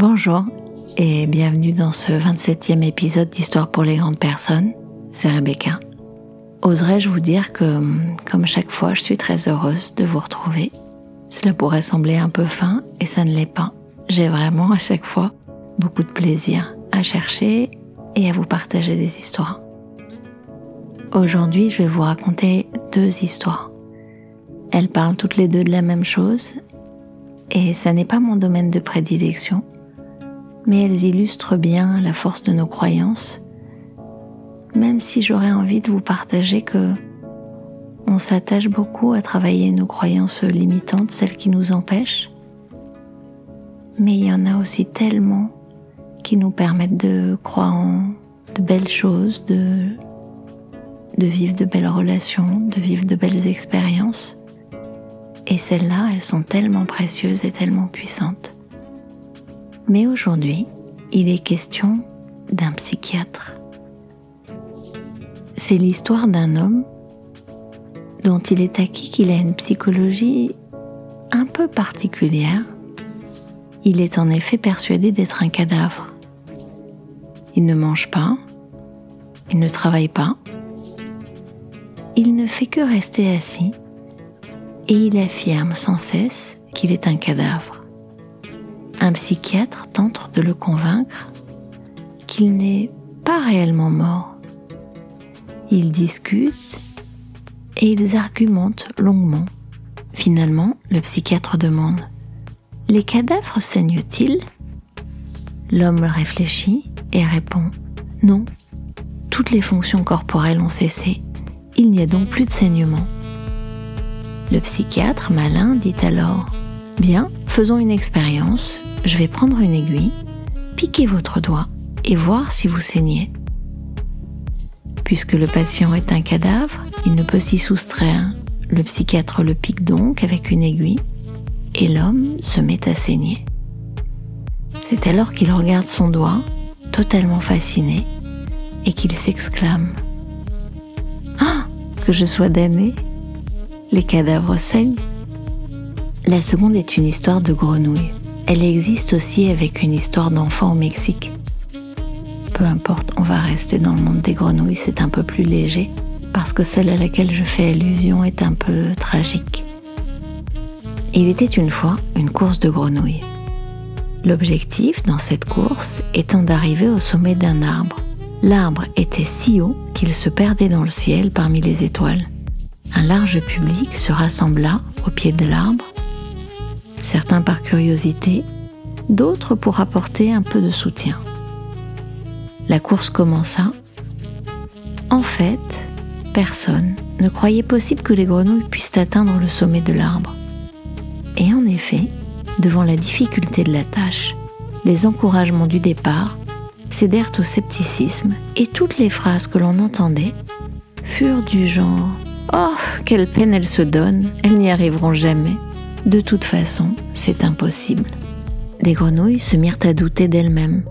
Bonjour et bienvenue dans ce 27e épisode d'Histoire pour les grandes personnes. C'est Rebecca. Oserais-je vous dire que, comme chaque fois, je suis très heureuse de vous retrouver. Cela pourrait sembler un peu fin et ça ne l'est pas. J'ai vraiment à chaque fois beaucoup de plaisir à chercher et à vous partager des histoires. Aujourd'hui, je vais vous raconter deux histoires. Elles parlent toutes les deux de la même chose et ça n'est pas mon domaine de prédilection, mais elles illustrent bien la force de nos croyances, même si j'aurais envie de vous partager que on s'attache beaucoup à travailler nos croyances limitantes, celles qui nous empêchent, mais il y en a aussi tellement qui nous permettent de croire en de belles choses, de, vivre de belles relations, de vivre de belles expériences. Et celles-là, elles sont tellement précieuses et tellement puissantes. Mais aujourd'hui, il est question d'un psychiatre. C'est l'histoire d'un homme dont il est acquis qu'il a une psychologie un peu particulière. Il est en effet persuadé d'être un cadavre. Il ne mange pas, il ne travaille pas, il ne fait que rester assis et il affirme sans cesse qu'il est un cadavre. Un psychiatre tente de le convaincre qu'il n'est pas réellement mort. Ils discutent et ils argumentent longuement. Finalement, le psychiatre demande Les cadavres saignent-ils? L'homme réfléchit et répond Non, toutes les fonctions corporelles ont cessé. Il n'y a donc plus de saignement. Le psychiatre malin dit alors Bien, faisons une expérience. Je vais prendre une aiguille, piquer votre doigt et voir si vous saignez. Puisque le patient est un cadavre, il ne peut s'y soustraire. Le psychiatre le pique donc avec une aiguille et l'homme se met à saigner. C'est alors qu'il regarde son doigt, totalement fasciné, et qu'il s'exclame Ah, que je sois damné les cadavres saignent. La seconde est une histoire de grenouille. Elle existe aussi avec une histoire d'enfant au Mexique. Peu importe, on va rester dans le monde des grenouilles, c'est un peu plus léger, parce que celle à laquelle je fais allusion est un peu tragique. Il était une fois une course de grenouilles. L'objectif dans cette course étant d'arriver au sommet d'un arbre. L'arbre était si haut qu'il se perdait dans le ciel parmi les étoiles un large public se rassembla au pied de l'arbre, certains par curiosité, d'autres pour apporter un peu de soutien. La course commença. En fait, personne ne croyait possible que les grenouilles puissent atteindre le sommet de l'arbre. Et en effet, devant la difficulté de la tâche, les encouragements du départ cédèrent au scepticisme et toutes les phrases que l'on entendait furent du genre Oh, quelle peine elles se donnent, elles n'y arriveront jamais. De toute façon, c'est impossible. Les grenouilles se mirent à douter d'elles-mêmes.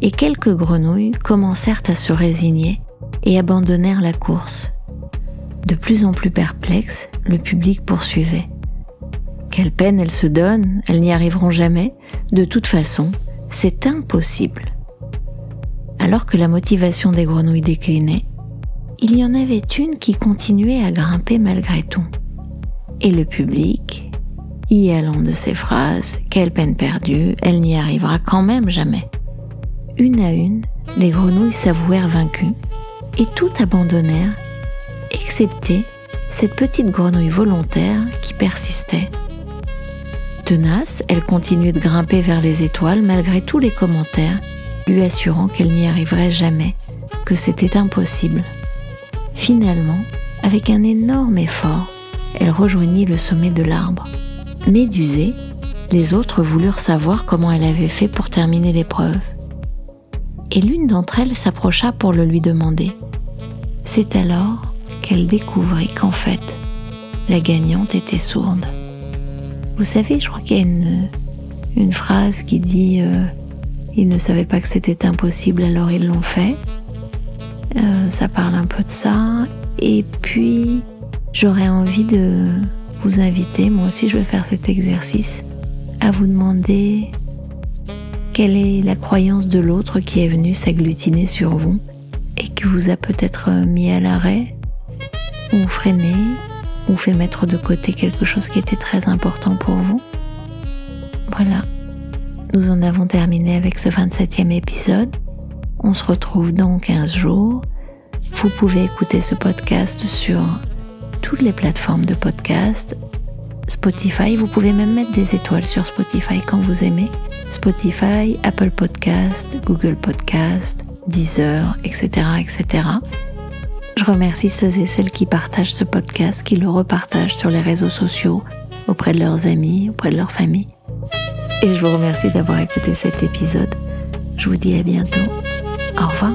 Et quelques grenouilles commencèrent à se résigner et abandonnèrent la course. De plus en plus perplexe, le public poursuivait. Quelle peine elles se donnent, elles n'y arriveront jamais. De toute façon, c'est impossible. Alors que la motivation des grenouilles déclinait, il y en avait une qui continuait à grimper malgré tout. Et le public, y allant de ces phrases, quelle peine perdue, elle n'y arrivera quand même jamais. Une à une, les grenouilles s'avouèrent vaincues et tout abandonnèrent, excepté cette petite grenouille volontaire qui persistait. Tenace, elle continuait de grimper vers les étoiles malgré tous les commentaires lui assurant qu'elle n'y arriverait jamais, que c'était impossible. Finalement, avec un énorme effort, elle rejoignit le sommet de l'arbre. Médusée, les autres voulurent savoir comment elle avait fait pour terminer l'épreuve. Et l'une d'entre elles s'approcha pour le lui demander. C'est alors qu'elle découvrit qu'en fait, la gagnante était sourde. Vous savez, je crois qu'il y a une, phrase qui dit euh, Ils ne savaient pas que c'était impossible, alors ils l'ont fait. Euh, ça parle un peu de ça. Et puis, j'aurais envie de vous inviter, moi aussi je vais faire cet exercice, à vous demander Quelle est la croyance de l'autre qui est venue s'agglutiner sur vous et qui vous a peut-être mis à l'arrêt ou freiné ou fait mettre de côté quelque chose qui était très important pour vous Voilà, nous en avons terminé avec ce 27e épisode. On se retrouve dans 15 jours. Vous pouvez écouter ce podcast sur toutes les plateformes de podcast. Spotify, vous pouvez même mettre des étoiles sur Spotify quand vous aimez. Spotify, Apple Podcast, Google Podcast, Deezer, etc., etc. Je remercie ceux et celles qui partagent ce podcast, qui le repartagent sur les réseaux sociaux, auprès de leurs amis, auprès de leur famille. Et je vous remercie d'avoir écouté cet épisode. Je vous dis à bientôt. Au revoir.